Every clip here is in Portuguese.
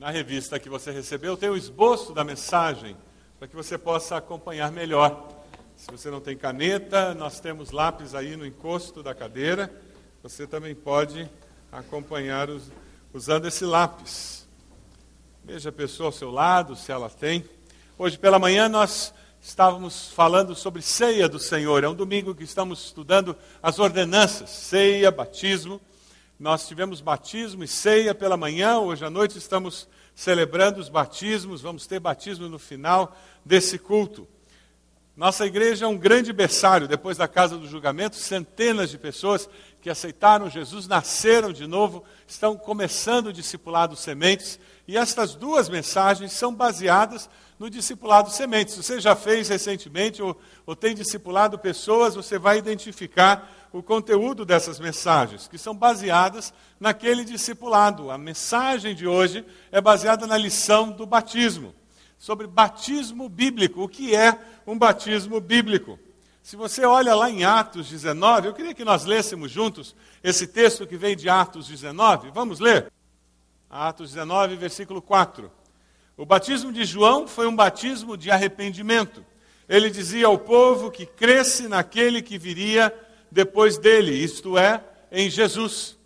na revista que você recebeu tem o esboço da mensagem, para que você possa acompanhar melhor. Se você não tem caneta, nós temos lápis aí no encosto da cadeira. Você também pode acompanhar os, usando esse lápis. Veja a pessoa ao seu lado, se ela tem. Hoje pela manhã nós estávamos falando sobre ceia do Senhor. É um domingo que estamos estudando as ordenanças: ceia, batismo. Nós tivemos batismo e ceia pela manhã. Hoje à noite estamos celebrando os batismos. Vamos ter batismo no final desse culto. Nossa igreja é um grande berçário. Depois da casa do julgamento, centenas de pessoas que aceitaram Jesus nasceram de novo, estão começando o discipulado sementes. E estas duas mensagens são baseadas no discipulado sementes. Se você já fez recentemente ou, ou tem discipulado pessoas, você vai identificar o conteúdo dessas mensagens, que são baseadas naquele discipulado. A mensagem de hoje é baseada na lição do batismo sobre batismo bíblico. O que é um batismo bíblico? Se você olha lá em Atos 19, eu queria que nós lêssemos juntos esse texto que vem de Atos 19. Vamos ler? Atos 19, versículo 4. O batismo de João foi um batismo de arrependimento. Ele dizia ao povo que cresce naquele que viria depois dele, isto é, em Jesus.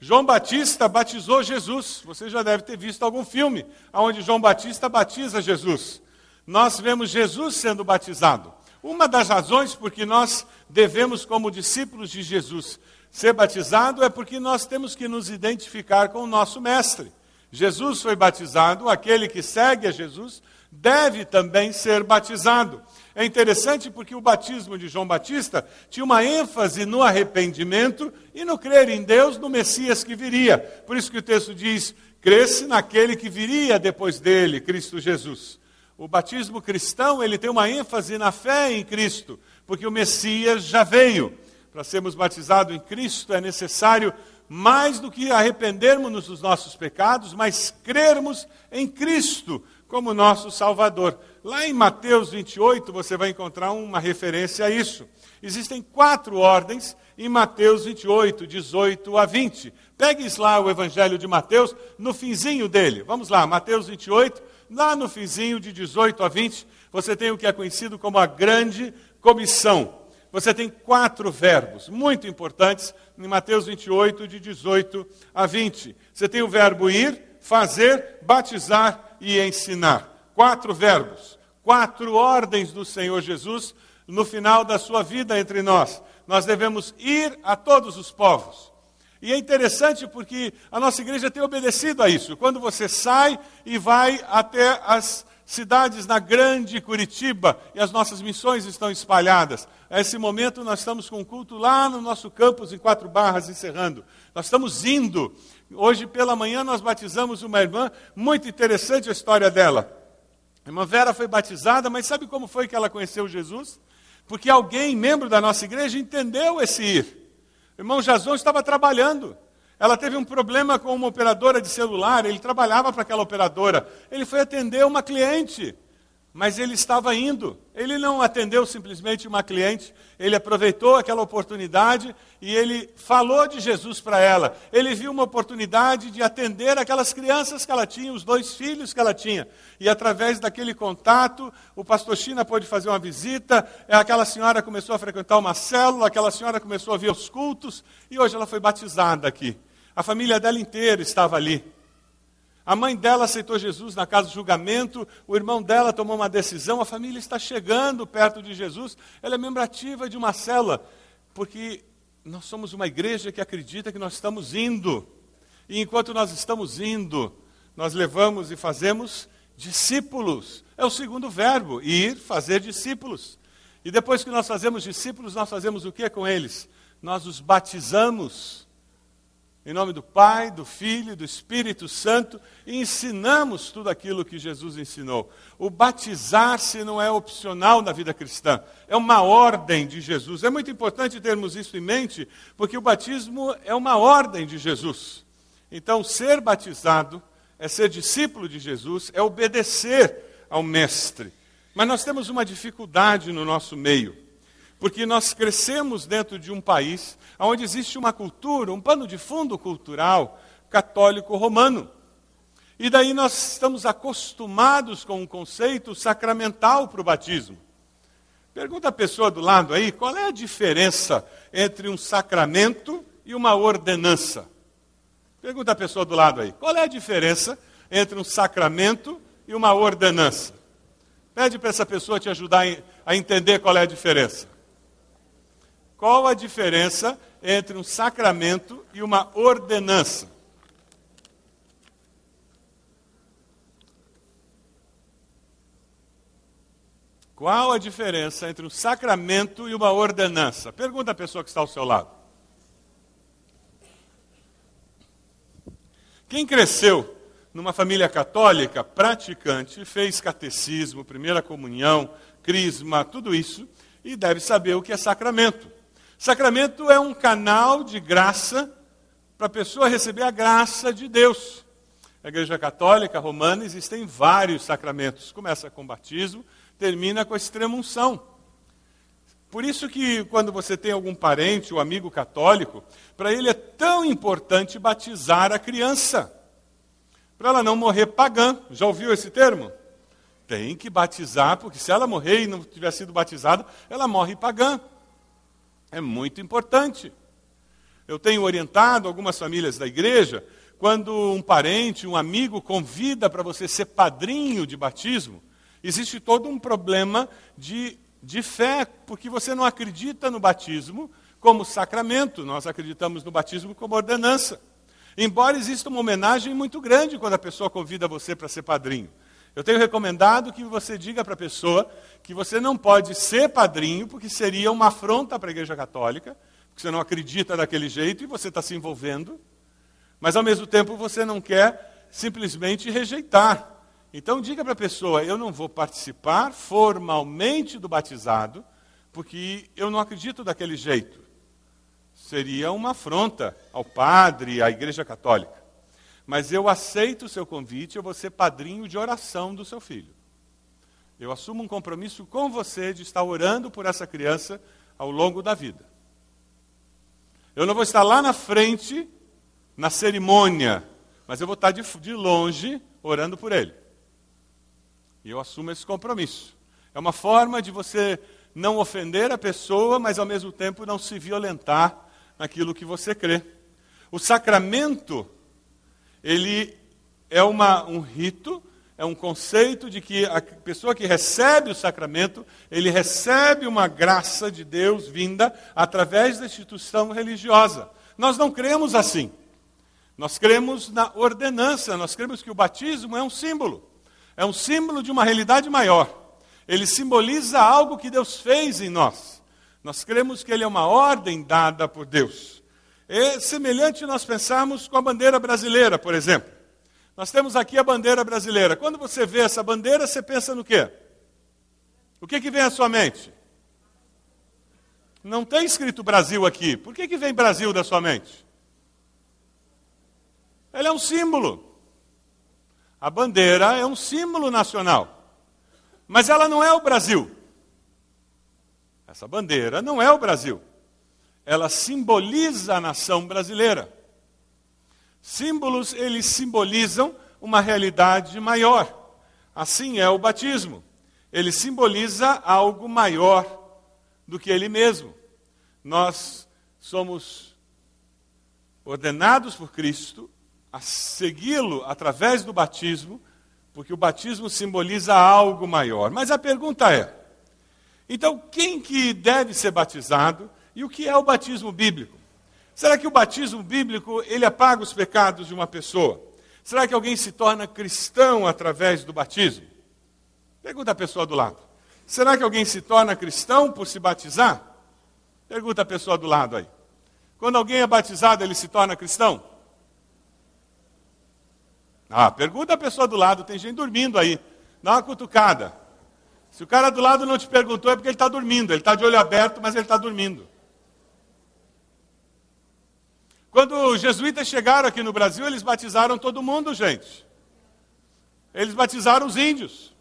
João Batista batizou Jesus. Você já deve ter visto algum filme onde João Batista batiza Jesus. Nós vemos Jesus sendo batizado. Uma das razões por que nós devemos, como discípulos de Jesus, ser batizado é porque nós temos que nos identificar com o nosso Mestre. Jesus foi batizado, aquele que segue a Jesus deve também ser batizado. É interessante porque o batismo de João Batista tinha uma ênfase no arrependimento e no crer em Deus, no Messias que viria. Por isso que o texto diz: cresce naquele que viria depois dele, Cristo Jesus. O batismo cristão, ele tem uma ênfase na fé em Cristo, porque o Messias já veio. Para sermos batizados em Cristo é necessário mais do que arrependermos dos nossos pecados, mas crermos em Cristo como nosso Salvador. Lá em Mateus 28 você vai encontrar uma referência a isso. Existem quatro ordens em Mateus 28, 18 a 20. Pegue lá o Evangelho de Mateus no finzinho dele. Vamos lá, Mateus 28, lá no finzinho de 18 a 20, você tem o que é conhecido como a grande comissão. Você tem quatro verbos muito importantes em Mateus 28, de 18 a 20. Você tem o verbo ir, fazer, batizar e ensinar. Quatro verbos quatro ordens do Senhor Jesus no final da sua vida entre nós. Nós devemos ir a todos os povos. E é interessante porque a nossa igreja tem obedecido a isso. Quando você sai e vai até as cidades na grande Curitiba e as nossas missões estão espalhadas. A esse momento nós estamos com um culto lá no nosso campus em Quatro Barras, encerrando. Nós estamos indo. Hoje pela manhã nós batizamos uma irmã, muito interessante a história dela. A irmã Vera foi batizada, mas sabe como foi que ela conheceu Jesus? Porque alguém, membro da nossa igreja, entendeu esse ir. O irmão Jason estava trabalhando. Ela teve um problema com uma operadora de celular, ele trabalhava para aquela operadora. Ele foi atender uma cliente mas ele estava indo. Ele não atendeu simplesmente uma cliente, ele aproveitou aquela oportunidade e ele falou de Jesus para ela. Ele viu uma oportunidade de atender aquelas crianças que ela tinha, os dois filhos que ela tinha. E através daquele contato, o pastor China pôde fazer uma visita, aquela senhora começou a frequentar uma célula, aquela senhora começou a ver os cultos e hoje ela foi batizada aqui. A família dela inteira estava ali. A mãe dela aceitou Jesus na casa do julgamento, o irmão dela tomou uma decisão, a família está chegando perto de Jesus, ela é membro ativa de uma cela, porque nós somos uma igreja que acredita que nós estamos indo. E enquanto nós estamos indo, nós levamos e fazemos discípulos. É o segundo verbo, ir, fazer discípulos. E depois que nós fazemos discípulos, nós fazemos o que com eles? Nós os batizamos em nome do Pai, do Filho e do Espírito Santo, e ensinamos tudo aquilo que Jesus ensinou. O batizar-se não é opcional na vida cristã, é uma ordem de Jesus. É muito importante termos isso em mente, porque o batismo é uma ordem de Jesus. Então, ser batizado é ser discípulo de Jesus, é obedecer ao Mestre. Mas nós temos uma dificuldade no nosso meio. Porque nós crescemos dentro de um país onde existe uma cultura, um pano de fundo cultural católico romano. E daí nós estamos acostumados com um conceito sacramental para o batismo. Pergunta a pessoa do lado aí, qual é a diferença entre um sacramento e uma ordenança? Pergunta a pessoa do lado aí, qual é a diferença entre um sacramento e uma ordenança? Pede para essa pessoa te ajudar a entender qual é a diferença. Qual a diferença entre um sacramento e uma ordenança? Qual a diferença entre um sacramento e uma ordenança? Pergunta a pessoa que está ao seu lado. Quem cresceu numa família católica praticante, fez catecismo, primeira comunhão, crisma, tudo isso, e deve saber o que é sacramento. Sacramento é um canal de graça para a pessoa receber a graça de Deus. Na Igreja Católica Romana existem vários sacramentos. Começa com o batismo, termina com a extrema unção. Por isso que quando você tem algum parente ou amigo católico, para ele é tão importante batizar a criança, para ela não morrer pagã. Já ouviu esse termo? Tem que batizar, porque se ela morrer e não tiver sido batizada, ela morre pagã. É muito importante. Eu tenho orientado algumas famílias da igreja, quando um parente, um amigo convida para você ser padrinho de batismo, existe todo um problema de, de fé, porque você não acredita no batismo como sacramento, nós acreditamos no batismo como ordenança. Embora exista uma homenagem muito grande quando a pessoa convida você para ser padrinho. Eu tenho recomendado que você diga para a pessoa que você não pode ser padrinho, porque seria uma afronta para a Igreja Católica, porque você não acredita daquele jeito e você está se envolvendo, mas ao mesmo tempo você não quer simplesmente rejeitar. Então diga para a pessoa: eu não vou participar formalmente do batizado, porque eu não acredito daquele jeito. Seria uma afronta ao padre, à Igreja Católica. Mas eu aceito o seu convite, eu vou ser padrinho de oração do seu filho. Eu assumo um compromisso com você de estar orando por essa criança ao longo da vida. Eu não vou estar lá na frente, na cerimônia, mas eu vou estar de, de longe orando por ele. E eu assumo esse compromisso. É uma forma de você não ofender a pessoa, mas ao mesmo tempo não se violentar naquilo que você crê. O sacramento, ele é uma, um rito, é um conceito de que a pessoa que recebe o sacramento, ele recebe uma graça de Deus vinda através da instituição religiosa. Nós não cremos assim. Nós cremos na ordenança, nós cremos que o batismo é um símbolo é um símbolo de uma realidade maior. Ele simboliza algo que Deus fez em nós. Nós cremos que ele é uma ordem dada por Deus. É semelhante nós pensarmos com a bandeira brasileira, por exemplo. Nós temos aqui a bandeira brasileira. Quando você vê essa bandeira, você pensa no quê? O que, que vem à sua mente? Não tem escrito Brasil aqui. Por que, que vem Brasil da sua mente? Ele é um símbolo. A bandeira é um símbolo nacional. Mas ela não é o Brasil. Essa bandeira não é o Brasil. Ela simboliza a nação brasileira. Símbolos, eles simbolizam uma realidade maior. Assim é o batismo. Ele simboliza algo maior do que ele mesmo. Nós somos ordenados por Cristo a segui-lo através do batismo, porque o batismo simboliza algo maior. Mas a pergunta é: então quem que deve ser batizado e o que é o batismo bíblico? Será que o batismo bíblico ele apaga os pecados de uma pessoa? Será que alguém se torna cristão através do batismo? Pergunta a pessoa do lado. Será que alguém se torna cristão por se batizar? Pergunta a pessoa do lado aí. Quando alguém é batizado, ele se torna cristão? Ah, pergunta a pessoa do lado, tem gente dormindo aí. Dá uma cutucada. Se o cara do lado não te perguntou, é porque ele está dormindo. Ele está de olho aberto, mas ele está dormindo. Quando os jesuítas chegaram aqui no Brasil, eles batizaram todo mundo, gente. Eles batizaram os índios.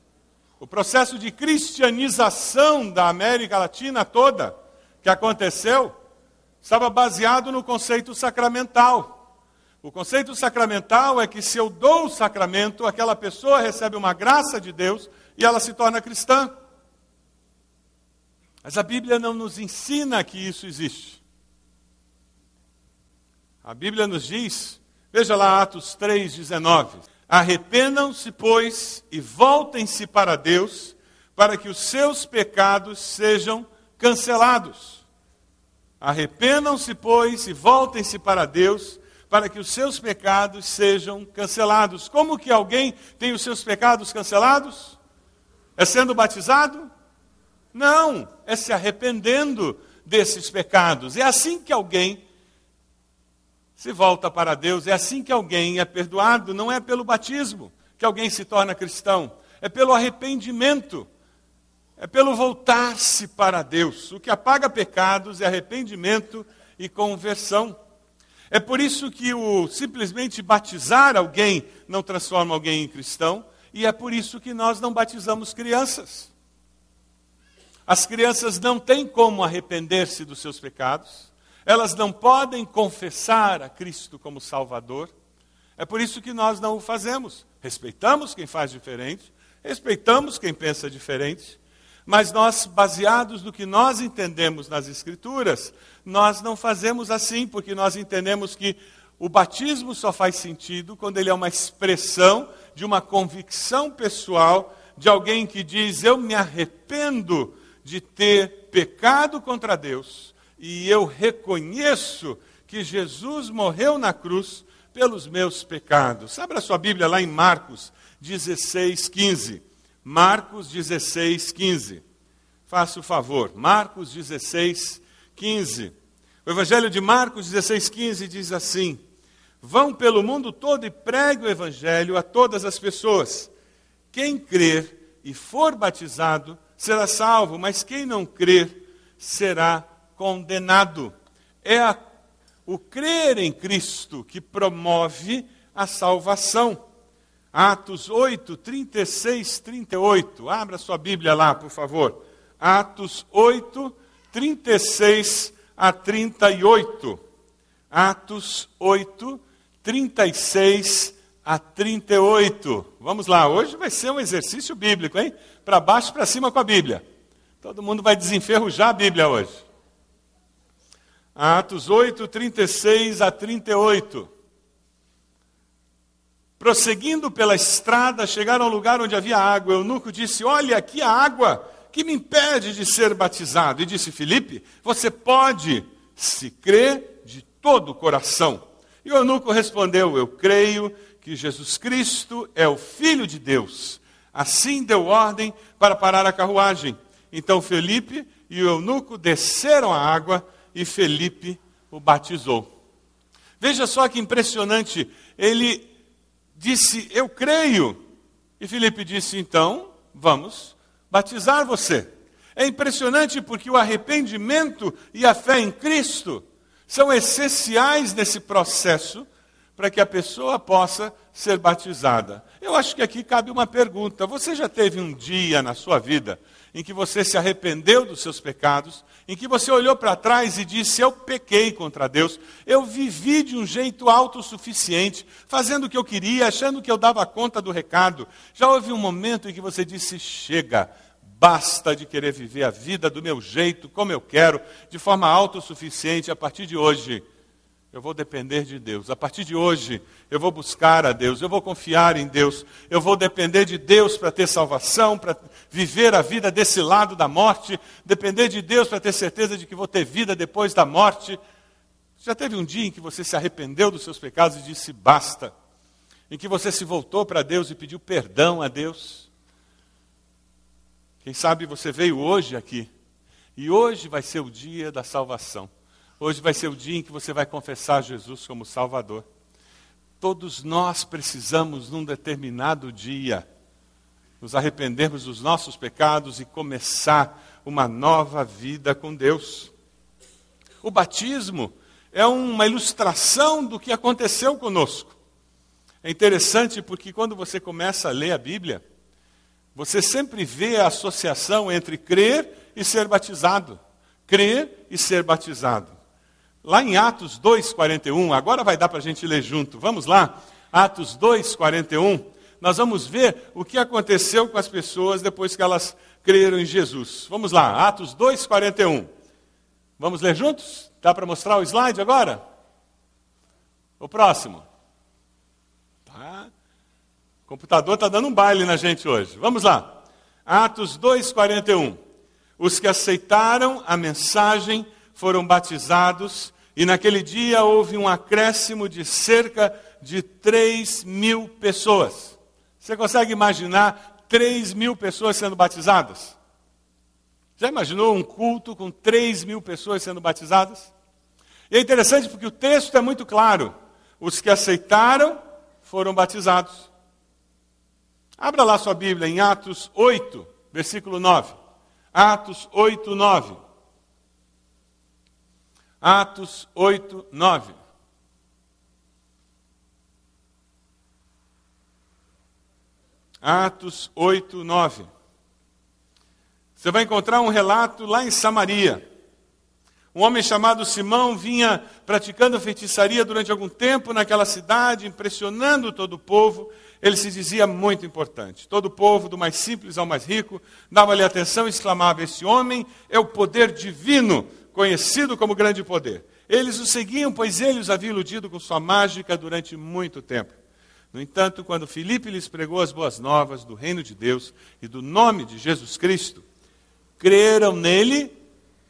O processo de cristianização da América Latina toda que aconteceu estava baseado no conceito sacramental. O conceito sacramental é que se eu dou o sacramento, aquela pessoa recebe uma graça de Deus e ela se torna cristã. Mas a Bíblia não nos ensina que isso existe. A Bíblia nos diz, veja lá Atos 3,19: Arrependam-se, pois, e voltem-se para Deus, para que os seus pecados sejam cancelados. Arrependam-se, pois, e voltem-se para Deus, para que os seus pecados sejam cancelados. Como que alguém tem os seus pecados cancelados? É sendo batizado? Não, é se arrependendo desses pecados. É assim que alguém se volta para Deus, é assim que alguém é perdoado, não é pelo batismo que alguém se torna cristão, é pelo arrependimento, é pelo voltar-se para Deus. O que apaga pecados é arrependimento e conversão. É por isso que o simplesmente batizar alguém não transforma alguém em cristão, e é por isso que nós não batizamos crianças. As crianças não têm como arrepender-se dos seus pecados, elas não podem confessar a Cristo como Salvador. É por isso que nós não o fazemos. Respeitamos quem faz diferente, respeitamos quem pensa diferente, mas nós, baseados no que nós entendemos nas Escrituras, nós não fazemos assim, porque nós entendemos que o batismo só faz sentido quando ele é uma expressão de uma convicção pessoal de alguém que diz: Eu me arrependo de ter pecado contra Deus e eu reconheço que Jesus morreu na cruz pelos meus pecados. Abra sua Bíblia lá em Marcos 16, 15. Marcos 16, 15. Faça o favor. Marcos 16, 15. O Evangelho de Marcos 16, 15 diz assim: Vão pelo mundo todo e pregue o Evangelho a todas as pessoas. Quem crer e for batizado será salvo, mas quem não crer será condenado. É a, o crer em Cristo que promove a salvação. Atos 8, 36, 38. Abra sua Bíblia lá, por favor. Atos 8, 36 a 38. Atos 8, 36 a 38. Vamos lá, hoje vai ser um exercício bíblico, hein? Para baixo e para cima com a Bíblia. Todo mundo vai desenferrujar a Bíblia hoje. Atos 8, 36 a 38. Prosseguindo pela estrada, chegaram ao lugar onde havia água. O eunuco disse: Olha, aqui a água que me impede de ser batizado. E disse Filipe: Você pode, se crê de todo o coração. E o eunuco respondeu: Eu creio que Jesus Cristo é o Filho de Deus. Assim deu ordem para parar a carruagem. Então Felipe e o eunuco desceram a água e Felipe o batizou. Veja só que impressionante, ele disse: Eu creio. E Felipe disse: Então, vamos batizar você. É impressionante porque o arrependimento e a fé em Cristo são essenciais nesse processo para que a pessoa possa ser batizada. Eu acho que aqui cabe uma pergunta: você já teve um dia na sua vida em que você se arrependeu dos seus pecados, em que você olhou para trás e disse: Eu pequei contra Deus, eu vivi de um jeito autossuficiente, fazendo o que eu queria, achando que eu dava conta do recado. Já houve um momento em que você disse: Chega, basta de querer viver a vida do meu jeito, como eu quero, de forma autossuficiente, a partir de hoje eu vou depender de Deus. A partir de hoje, eu vou buscar a Deus, eu vou confiar em Deus, eu vou depender de Deus para ter salvação, para viver a vida desse lado da morte, depender de Deus para ter certeza de que vou ter vida depois da morte. Já teve um dia em que você se arrependeu dos seus pecados e disse basta? Em que você se voltou para Deus e pediu perdão a Deus? Quem sabe você veio hoje aqui, e hoje vai ser o dia da salvação. Hoje vai ser o dia em que você vai confessar Jesus como Salvador. Todos nós precisamos, num determinado dia, nos arrependermos dos nossos pecados e começar uma nova vida com Deus. O batismo é uma ilustração do que aconteceu conosco. É interessante porque quando você começa a ler a Bíblia, você sempre vê a associação entre crer e ser batizado. Crer e ser batizado. Lá em Atos 2,41, agora vai dar para a gente ler junto. Vamos lá? Atos 2,41. Nós vamos ver o que aconteceu com as pessoas depois que elas creram em Jesus. Vamos lá, Atos 2,41. Vamos ler juntos? Dá para mostrar o slide agora? O próximo. Tá. O computador está dando um baile na gente hoje. Vamos lá. Atos 2,41. Os que aceitaram a mensagem foram batizados, e naquele dia houve um acréscimo de cerca de 3 mil pessoas. Você consegue imaginar 3 mil pessoas sendo batizadas? Já imaginou um culto com 3 mil pessoas sendo batizadas? E é interessante porque o texto é muito claro. Os que aceitaram foram batizados. Abra lá sua Bíblia em Atos 8, versículo 9. Atos 8, 9. Atos 8, 9. Atos 8, 9. Você vai encontrar um relato lá em Samaria. Um homem chamado Simão vinha praticando feitiçaria durante algum tempo naquela cidade, impressionando todo o povo. Ele se dizia muito importante. Todo o povo, do mais simples ao mais rico, dava-lhe atenção e exclamava: Esse homem é o poder divino, conhecido como grande poder. Eles o seguiam, pois ele os havia iludido com sua mágica durante muito tempo. No entanto, quando Filipe lhes pregou as boas novas do reino de Deus e do nome de Jesus Cristo, creram nele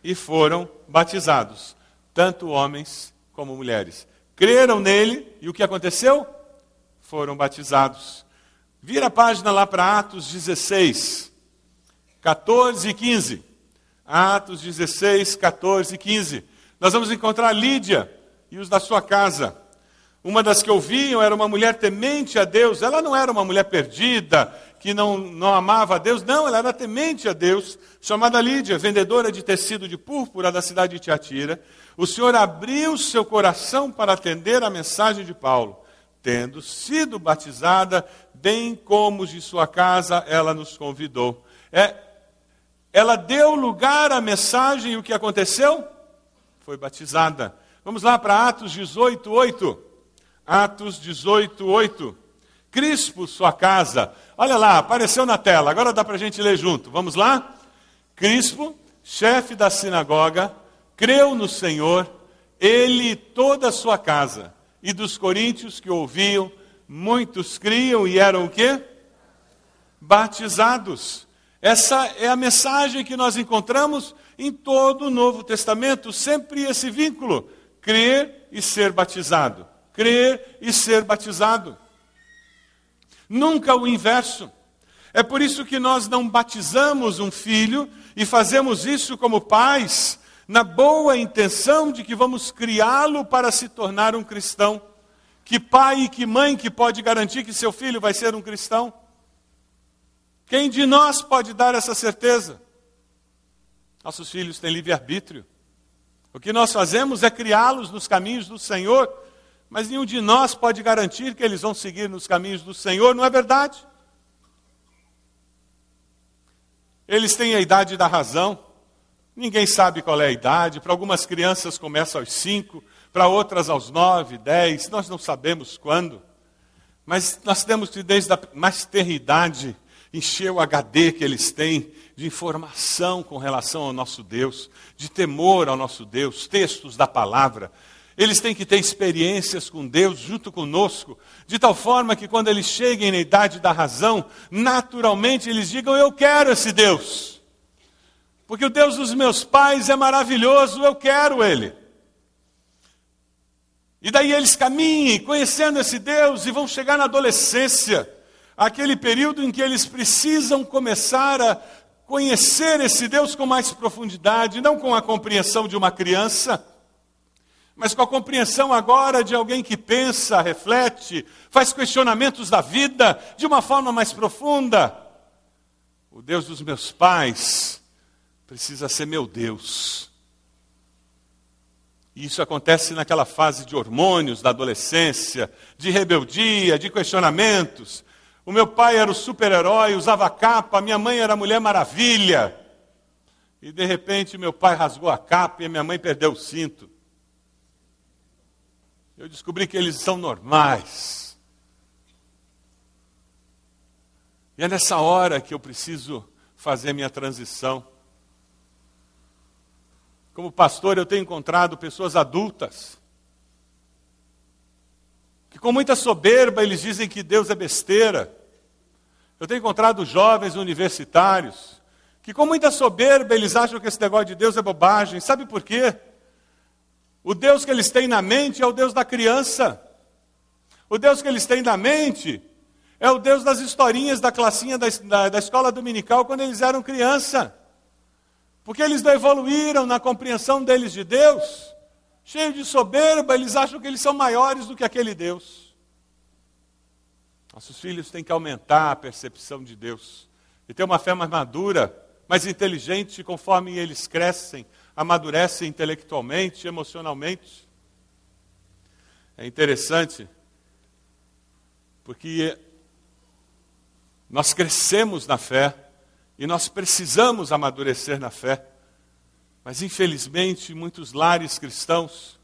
e foram batizados, tanto homens como mulheres. Creram nele e o que aconteceu? Foram batizados. Vira a página lá para Atos 16, 14 e 15. Atos 16, 14 e 15. Nós vamos encontrar Lídia e os da sua casa. Uma das que ouviam era uma mulher temente a Deus. Ela não era uma mulher perdida, que não, não amava a Deus. Não, ela era temente a Deus, chamada Lídia, vendedora de tecido de púrpura da cidade de Tiatira. O Senhor abriu seu coração para atender a mensagem de Paulo. Tendo sido batizada, bem como de sua casa, ela nos convidou. É, ela deu lugar à mensagem e o que aconteceu? Foi batizada. Vamos lá para Atos 18, 8. Atos 18, 8. Crispo, sua casa. Olha lá, apareceu na tela, agora dá para a gente ler junto. Vamos lá? Crispo, chefe da sinagoga, creu no Senhor, ele e toda a sua casa. E dos coríntios que ouviam, muitos criam e eram o quê? Batizados. Essa é a mensagem que nós encontramos em todo o Novo Testamento, sempre esse vínculo: crer e ser batizado. Crer e ser batizado. Nunca o inverso. É por isso que nós não batizamos um filho e fazemos isso como pais, na boa intenção de que vamos criá-lo para se tornar um cristão. Que pai e que mãe que pode garantir que seu filho vai ser um cristão? Quem de nós pode dar essa certeza? Nossos filhos têm livre-arbítrio. O que nós fazemos é criá-los nos caminhos do Senhor mas nenhum de nós pode garantir que eles vão seguir nos caminhos do Senhor, não é verdade? Eles têm a idade da razão, ninguém sabe qual é a idade. Para algumas crianças começa aos cinco, para outras aos nove, dez, nós não sabemos quando. Mas nós temos que, desde a mais tenra idade, encher o HD que eles têm de informação com relação ao nosso Deus, de temor ao nosso Deus, textos da palavra, eles têm que ter experiências com Deus junto conosco, de tal forma que quando eles cheguem na idade da razão, naturalmente eles digam: Eu quero esse Deus. Porque o Deus dos meus pais é maravilhoso, eu quero ele. E daí eles caminhem conhecendo esse Deus e vão chegar na adolescência, aquele período em que eles precisam começar a conhecer esse Deus com mais profundidade, não com a compreensão de uma criança mas com a compreensão agora de alguém que pensa, reflete, faz questionamentos da vida de uma forma mais profunda. O Deus dos meus pais precisa ser meu Deus. E isso acontece naquela fase de hormônios da adolescência, de rebeldia, de questionamentos. O meu pai era o super-herói, usava capa, minha mãe era a mulher maravilha. E de repente meu pai rasgou a capa e minha mãe perdeu o cinto. Eu descobri que eles são normais. E é nessa hora que eu preciso fazer minha transição. Como pastor, eu tenho encontrado pessoas adultas que, com muita soberba, eles dizem que Deus é besteira. Eu tenho encontrado jovens universitários que, com muita soberba, eles acham que esse negócio de Deus é bobagem. Sabe por quê? O Deus que eles têm na mente é o Deus da criança. O Deus que eles têm na mente é o Deus das historinhas da classinha da, da, da escola dominical quando eles eram criança. Porque eles não evoluíram na compreensão deles de Deus. Cheio de soberba, eles acham que eles são maiores do que aquele Deus. Nossos filhos têm que aumentar a percepção de Deus e ter uma fé mais madura, mais inteligente, conforme eles crescem, amadurece intelectualmente, emocionalmente. É interessante, porque nós crescemos na fé e nós precisamos amadurecer na fé. Mas, infelizmente, muitos lares cristãos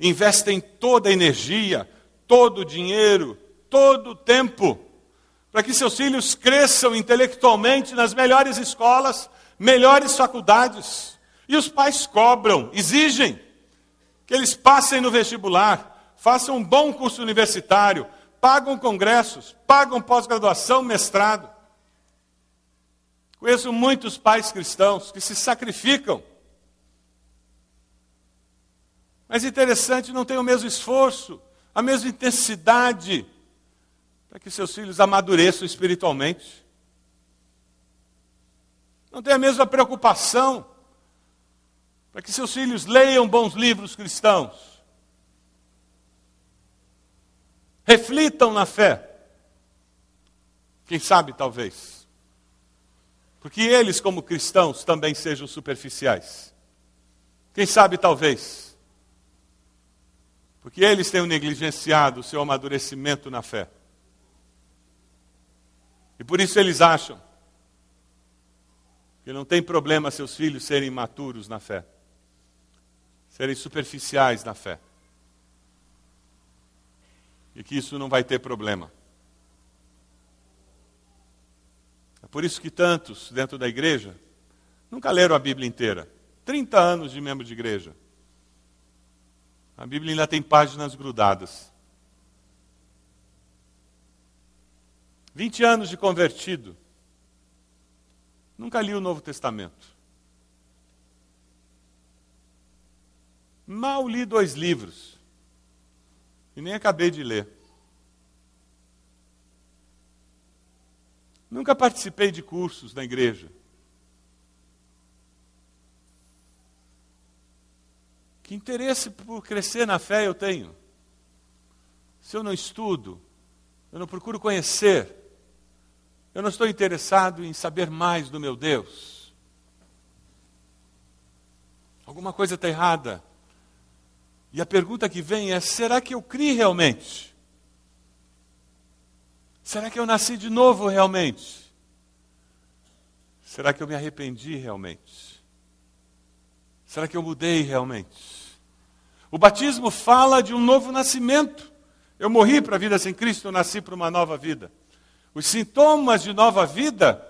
investem toda a energia, todo o dinheiro, todo o tempo para que seus filhos cresçam intelectualmente nas melhores escolas, melhores faculdades. E os pais cobram, exigem que eles passem no vestibular, façam um bom curso universitário, pagam congressos, pagam pós-graduação, mestrado. Conheço muitos pais cristãos que se sacrificam. Mas interessante, não tem o mesmo esforço, a mesma intensidade para que seus filhos amadureçam espiritualmente. Não tem a mesma preocupação para que seus filhos leiam bons livros cristãos, reflitam na fé. Quem sabe, talvez. Porque eles, como cristãos, também sejam superficiais. Quem sabe, talvez. Porque eles tenham negligenciado o seu amadurecimento na fé. E por isso eles acham que não tem problema seus filhos serem maturos na fé serem superficiais na fé. E que isso não vai ter problema. É por isso que tantos dentro da igreja nunca leram a Bíblia inteira. 30 anos de membro de igreja. A Bíblia ainda tem páginas grudadas. 20 anos de convertido. Nunca li o Novo Testamento. Mal li dois livros. E nem acabei de ler. Nunca participei de cursos na igreja. Que interesse por crescer na fé eu tenho? Se eu não estudo, eu não procuro conhecer, eu não estou interessado em saber mais do meu Deus. Alguma coisa está errada. E a pergunta que vem é: será que eu criei realmente? Será que eu nasci de novo realmente? Será que eu me arrependi realmente? Será que eu mudei realmente? O batismo fala de um novo nascimento. Eu morri para a vida sem Cristo, eu nasci para uma nova vida. Os sintomas de nova vida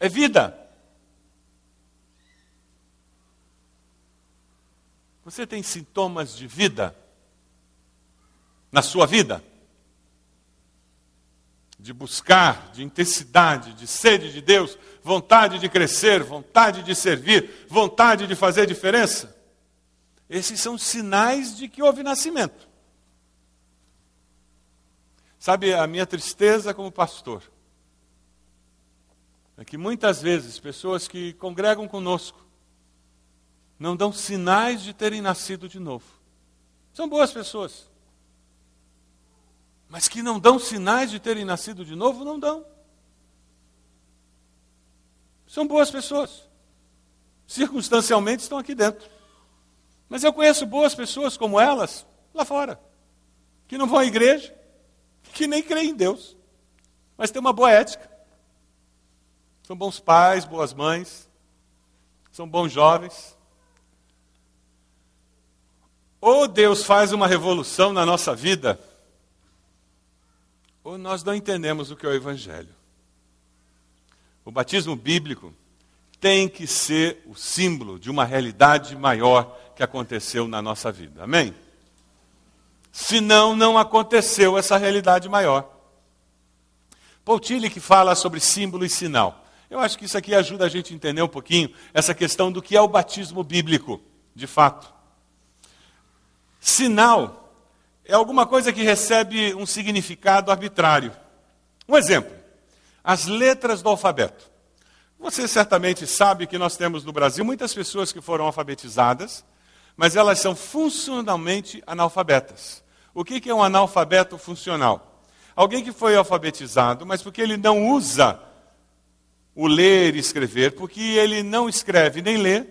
é vida. Você tem sintomas de vida na sua vida? De buscar, de intensidade, de sede de Deus, vontade de crescer, vontade de servir, vontade de fazer diferença? Esses são sinais de que houve nascimento. Sabe, a minha tristeza como pastor é que muitas vezes pessoas que congregam conosco não dão sinais de terem nascido de novo. São boas pessoas. Mas que não dão sinais de terem nascido de novo, não dão. São boas pessoas. Circunstancialmente estão aqui dentro. Mas eu conheço boas pessoas como elas lá fora, que não vão à igreja, que nem creem em Deus, mas têm uma boa ética. São bons pais, boas mães, são bons jovens, ou Deus faz uma revolução na nossa vida, ou nós não entendemos o que é o Evangelho. O batismo bíblico tem que ser o símbolo de uma realidade maior que aconteceu na nossa vida. Amém? Senão, não aconteceu essa realidade maior. Paul Tillich que fala sobre símbolo e sinal. Eu acho que isso aqui ajuda a gente a entender um pouquinho essa questão do que é o batismo bíblico, de fato. Sinal é alguma coisa que recebe um significado arbitrário. Um exemplo: as letras do alfabeto. Você certamente sabe que nós temos no Brasil muitas pessoas que foram alfabetizadas, mas elas são funcionalmente analfabetas. O que é um analfabeto funcional? Alguém que foi alfabetizado, mas porque ele não usa o ler e escrever, porque ele não escreve nem lê,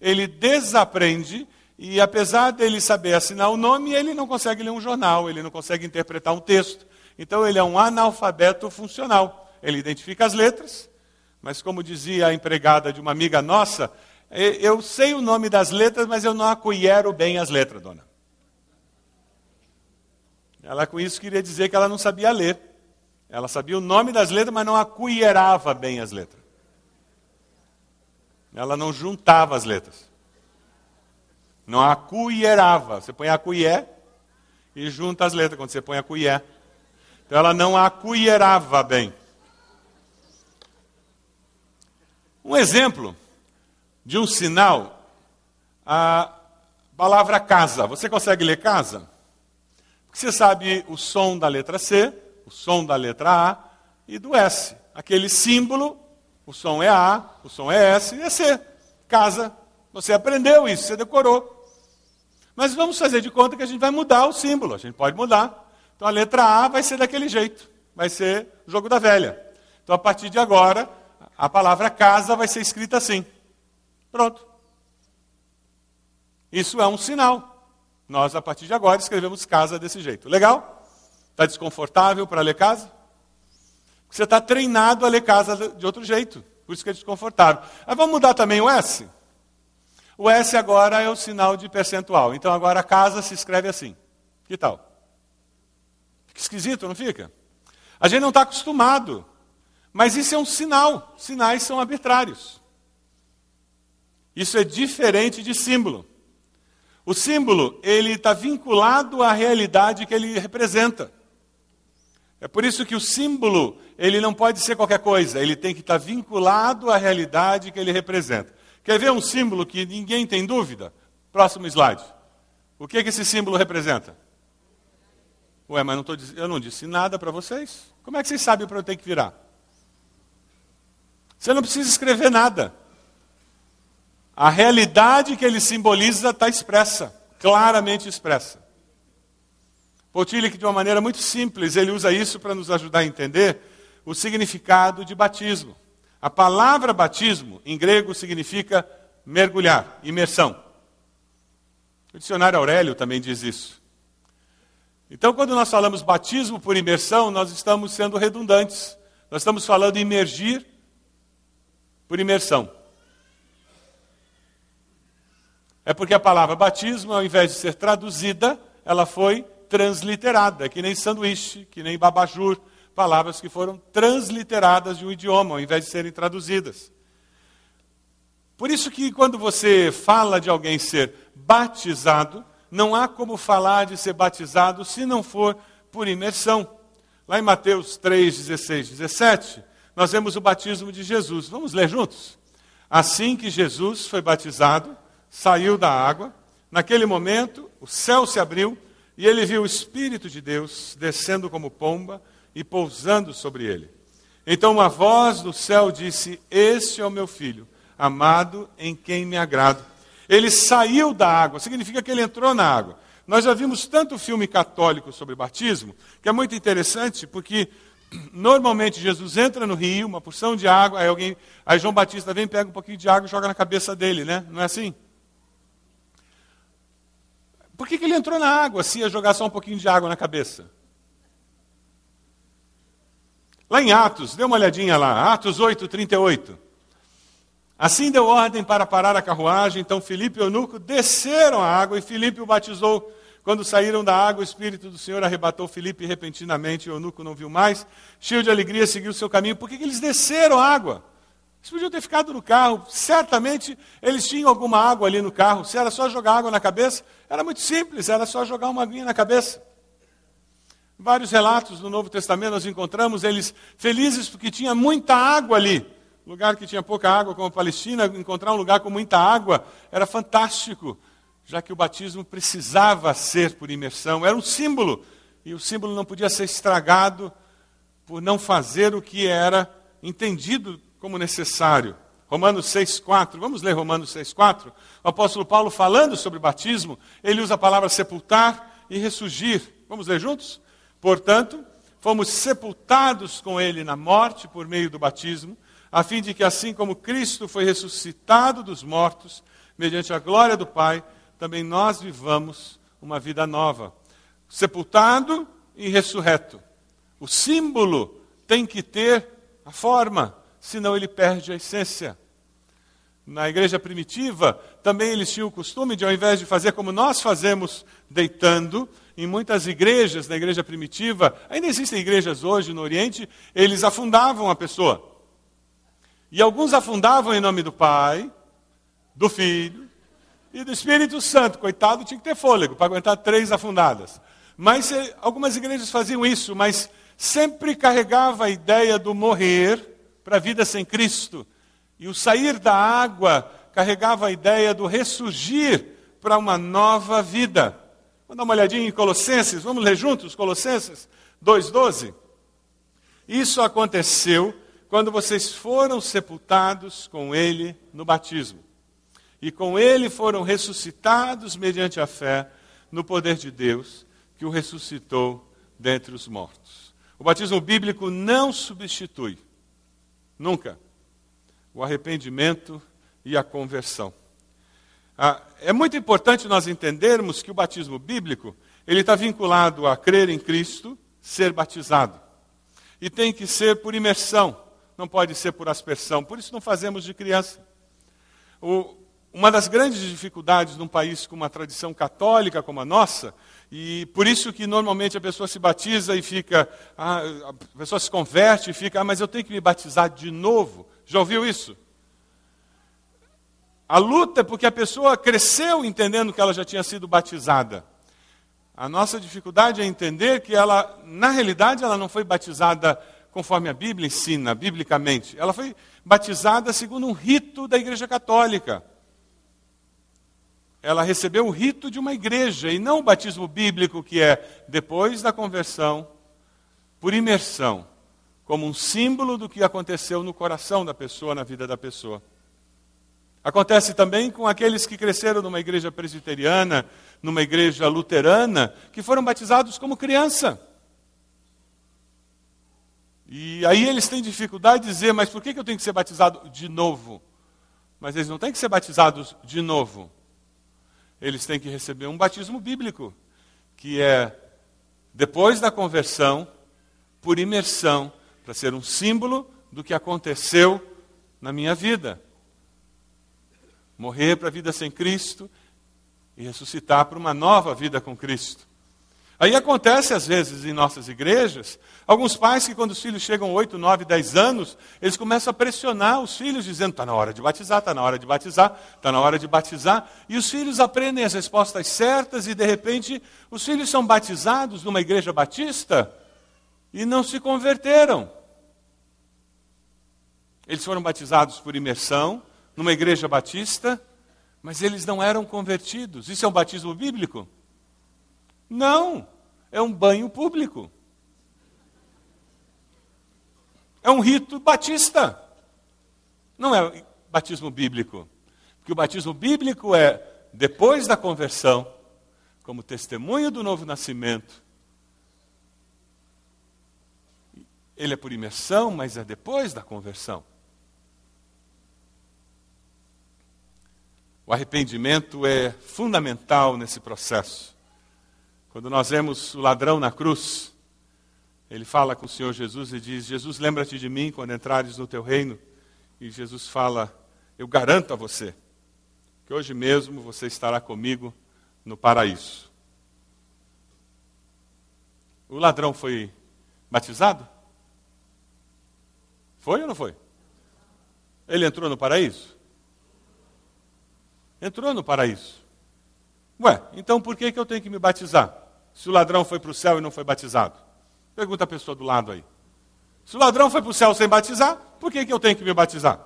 ele desaprende e apesar dele saber assinar o nome, ele não consegue ler um jornal, ele não consegue interpretar um texto. Então ele é um analfabeto funcional. Ele identifica as letras, mas como dizia a empregada de uma amiga nossa, eu sei o nome das letras, mas eu não acolhero bem as letras, dona. Ela com isso queria dizer que ela não sabia ler. Ela sabia o nome das letras, mas não acolherava bem as letras. Ela não juntava as letras. Não acuierava. Você põe a colher e junta as letras quando você põe a colher. Então ela não acuierava bem. Um exemplo de um sinal, a palavra casa. Você consegue ler casa? Porque você sabe o som da letra C, o som da letra A e do S. Aquele símbolo, o som é A, o som é S e é C. Casa. Você aprendeu isso, você decorou. Mas vamos fazer de conta que a gente vai mudar o símbolo. A gente pode mudar. Então a letra A vai ser daquele jeito. Vai ser jogo da velha. Então a partir de agora, a palavra casa vai ser escrita assim. Pronto. Isso é um sinal. Nós, a partir de agora, escrevemos casa desse jeito. Legal? Está desconfortável para ler casa? Você está treinado a ler casa de outro jeito. Por isso que é desconfortável. Mas vamos mudar também o S? O S agora é o sinal de percentual. Então agora a casa se escreve assim. Que tal? Fica esquisito, não fica? A gente não está acostumado. Mas isso é um sinal. Sinais são arbitrários. Isso é diferente de símbolo. O símbolo, ele está vinculado à realidade que ele representa. É por isso que o símbolo, ele não pode ser qualquer coisa, ele tem que estar vinculado à realidade que ele representa. Quer ver um símbolo que ninguém tem dúvida? Próximo slide. O que, que esse símbolo representa? Ué, mas não tô, eu não disse nada para vocês. Como é que vocês sabem para eu ter que virar? Você não precisa escrever nada. A realidade que ele simboliza está expressa, claramente expressa. Potillich, de uma maneira muito simples, ele usa isso para nos ajudar a entender o significado de batismo. A palavra batismo, em grego, significa mergulhar, imersão. O dicionário Aurélio também diz isso. Então, quando nós falamos batismo por imersão, nós estamos sendo redundantes. Nós estamos falando imergir por imersão. É porque a palavra batismo, ao invés de ser traduzida, ela foi transliterada, que nem sanduíche, que nem babajur, palavras que foram transliteradas de um idioma, ao invés de serem traduzidas. Por isso que quando você fala de alguém ser batizado, não há como falar de ser batizado se não for por imersão. Lá em Mateus 3, 16, 17, nós vemos o batismo de Jesus. Vamos ler juntos? Assim que Jesus foi batizado, saiu da água, naquele momento o céu se abriu e ele viu o Espírito de Deus descendo como pomba e pousando sobre ele. Então uma voz do céu disse: Este é o meu filho, amado em quem me agrado. Ele saiu da água, significa que ele entrou na água. Nós já vimos tanto filme católico sobre batismo, que é muito interessante, porque normalmente Jesus entra no rio, uma porção de água, aí alguém, aí João Batista vem, pega um pouquinho de água e joga na cabeça dele, né? Não é assim? Por que, que ele entrou na água se ia jogar só um pouquinho de água na cabeça? Lá em Atos, dê uma olhadinha lá, Atos 8, 38. Assim deu ordem para parar a carruagem, então Filipe e Eunuco desceram a água e Filipe o batizou. Quando saíram da água, o Espírito do Senhor arrebatou Filipe repentinamente, e o eunuco não viu mais. Cheio de alegria, seguiu seu caminho. Por que, que eles desceram a água? Eles podiam ter ficado no carro. Certamente eles tinham alguma água ali no carro. Se era só jogar água na cabeça, era muito simples, era só jogar uma aguinha na cabeça. Vários relatos do Novo Testamento nós encontramos eles felizes porque tinha muita água ali. Lugar que tinha pouca água, como a Palestina, encontrar um lugar com muita água era fantástico, já que o batismo precisava ser por imersão, era um símbolo, e o símbolo não podia ser estragado por não fazer o que era entendido como necessário. Romanos 6,4, vamos ler Romanos 6,4? O apóstolo Paulo, falando sobre batismo, ele usa a palavra sepultar e ressurgir. Vamos ler juntos? Portanto, fomos sepultados com ele na morte por meio do batismo, a fim de que, assim como Cristo foi ressuscitado dos mortos, mediante a glória do Pai, também nós vivamos uma vida nova. Sepultado e ressurreto. O símbolo tem que ter a forma, senão ele perde a essência. Na igreja primitiva, também eles tinham o costume de, ao invés de fazer como nós fazemos deitando, em muitas igrejas, na igreja primitiva, ainda existem igrejas hoje no Oriente, eles afundavam a pessoa. E alguns afundavam em nome do Pai, do Filho e do Espírito Santo. Coitado, tinha que ter fôlego para aguentar três afundadas. Mas eh, algumas igrejas faziam isso, mas sempre carregava a ideia do morrer para a vida sem Cristo. E o sair da água carregava a ideia do ressurgir para uma nova vida. Vamos dar uma olhadinha em Colossenses, vamos ler juntos Colossenses 2,12? Isso aconteceu quando vocês foram sepultados com Ele no batismo. E com Ele foram ressuscitados mediante a fé no poder de Deus, que o ressuscitou dentre os mortos. O batismo bíblico não substitui, nunca, o arrependimento e a conversão. Ah, é muito importante nós entendermos que o batismo bíblico ele está vinculado a crer em Cristo, ser batizado. E tem que ser por imersão, não pode ser por aspersão. Por isso não fazemos de criança. O, uma das grandes dificuldades num país com uma tradição católica como a nossa, e por isso que normalmente a pessoa se batiza e fica, ah, a pessoa se converte e fica, ah, mas eu tenho que me batizar de novo. Já ouviu isso? A luta é porque a pessoa cresceu entendendo que ela já tinha sido batizada. A nossa dificuldade é entender que ela, na realidade, ela não foi batizada conforme a Bíblia ensina, biblicamente. Ela foi batizada segundo um rito da Igreja Católica. Ela recebeu o rito de uma igreja e não o batismo bíblico, que é depois da conversão, por imersão, como um símbolo do que aconteceu no coração da pessoa, na vida da pessoa. Acontece também com aqueles que cresceram numa igreja presbiteriana, numa igreja luterana, que foram batizados como criança. E aí eles têm dificuldade de dizer, mas por que eu tenho que ser batizado de novo? Mas eles não têm que ser batizados de novo. Eles têm que receber um batismo bíblico, que é depois da conversão, por imersão, para ser um símbolo do que aconteceu na minha vida morrer para a vida sem Cristo e ressuscitar para uma nova vida com Cristo. Aí acontece às vezes em nossas igrejas, alguns pais que quando os filhos chegam 8, 9, 10 anos, eles começam a pressionar os filhos, dizendo, está na hora de batizar, está na hora de batizar, está na hora de batizar. E os filhos aprendem as respostas certas e de repente os filhos são batizados numa igreja batista e não se converteram. Eles foram batizados por imersão, numa igreja batista, mas eles não eram convertidos. Isso é um batismo bíblico? Não, é um banho público. É um rito batista. Não é batismo bíblico. Porque o batismo bíblico é depois da conversão, como testemunho do novo nascimento. Ele é por imersão, mas é depois da conversão. O arrependimento é fundamental nesse processo. Quando nós vemos o ladrão na cruz, ele fala com o Senhor Jesus e diz: Jesus, lembra-te de mim quando entrares no teu reino. E Jesus fala: eu garanto a você que hoje mesmo você estará comigo no paraíso. O ladrão foi batizado? Foi ou não foi? Ele entrou no paraíso? Entrou no paraíso. Ué, então por que, que eu tenho que me batizar? Se o ladrão foi para o céu e não foi batizado? Pergunta a pessoa do lado aí. Se o ladrão foi para o céu sem batizar, por que, que eu tenho que me batizar?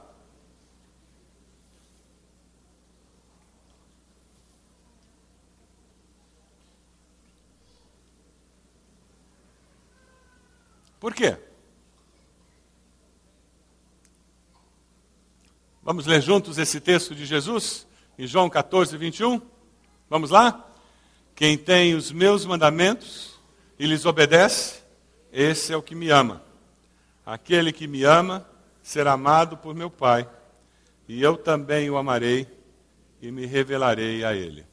Por quê? Vamos ler juntos esse texto de Jesus, em João 14, 21? Vamos lá? Quem tem os meus mandamentos e lhes obedece, esse é o que me ama. Aquele que me ama será amado por meu Pai, e eu também o amarei e me revelarei a ele.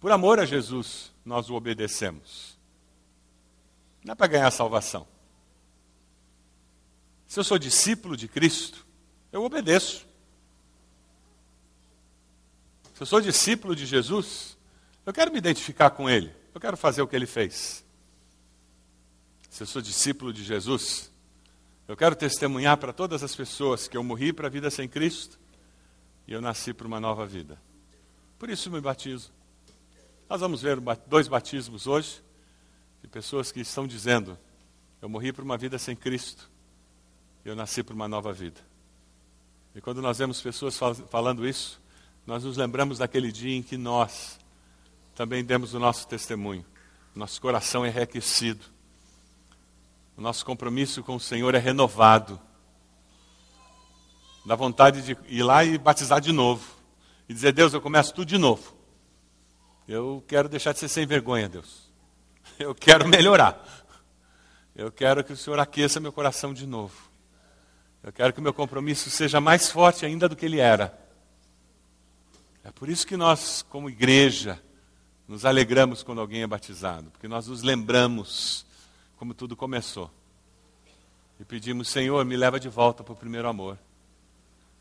Por amor a Jesus, nós o obedecemos. Não é para ganhar salvação. Se eu sou discípulo de Cristo, eu obedeço. Se eu sou discípulo de Jesus, eu quero me identificar com Ele. Eu quero fazer o que Ele fez. Se eu sou discípulo de Jesus, eu quero testemunhar para todas as pessoas que eu morri para a vida sem Cristo e eu nasci para uma nova vida. Por isso me batizo. Nós vamos ver dois batismos hoje de pessoas que estão dizendo: Eu morri para uma vida sem Cristo, eu nasci para uma nova vida. E quando nós vemos pessoas fal falando isso, nós nos lembramos daquele dia em que nós também demos o nosso testemunho. Nosso coração é enriquecido. O nosso compromisso com o Senhor é renovado. Dá vontade de ir lá e batizar de novo. E dizer, Deus, eu começo tudo de novo. Eu quero deixar de ser sem vergonha, Deus. Eu quero melhorar. Eu quero que o Senhor aqueça meu coração de novo. Eu quero que o meu compromisso seja mais forte ainda do que ele era. É por isso que nós, como igreja, nos alegramos quando alguém é batizado, porque nós nos lembramos como tudo começou. E pedimos, Senhor, me leva de volta para o primeiro amor.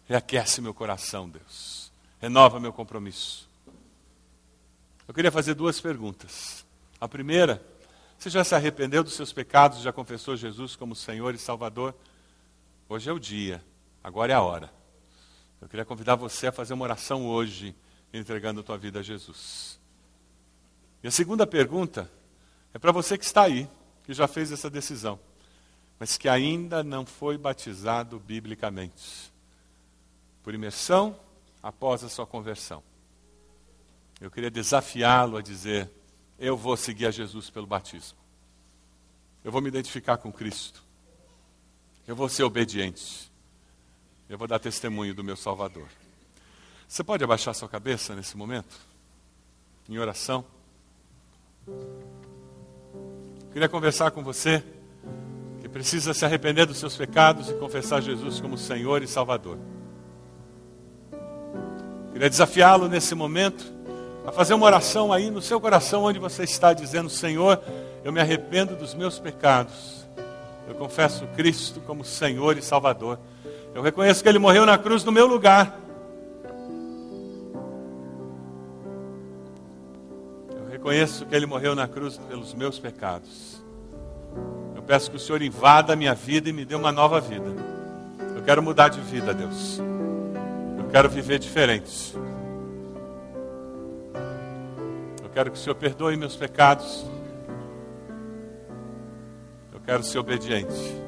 Reaquece meu coração, Deus. Renova meu compromisso. Eu queria fazer duas perguntas. A primeira, você já se arrependeu dos seus pecados, já confessou Jesus como Senhor e Salvador? Hoje é o dia, agora é a hora. Eu queria convidar você a fazer uma oração hoje, entregando a tua vida a Jesus. E a segunda pergunta é para você que está aí, que já fez essa decisão, mas que ainda não foi batizado biblicamente. Por imersão, após a sua conversão. Eu queria desafiá-lo a dizer: eu vou seguir a Jesus pelo batismo. Eu vou me identificar com Cristo. Eu vou ser obediente. Eu vou dar testemunho do meu Salvador. Você pode abaixar sua cabeça nesse momento? Em oração? Queria conversar com você que precisa se arrepender dos seus pecados e confessar Jesus como Senhor e Salvador. Queria desafiá-lo nesse momento a fazer uma oração aí no seu coração, onde você está dizendo: Senhor, eu me arrependo dos meus pecados. Eu confesso Cristo como Senhor e Salvador. Eu reconheço que Ele morreu na cruz no meu lugar. Reconheço que Ele morreu na cruz pelos meus pecados. Eu peço que o Senhor invada a minha vida e me dê uma nova vida. Eu quero mudar de vida, Deus. Eu quero viver diferente. quero que o Senhor perdoe meus pecados. Eu quero ser obediente.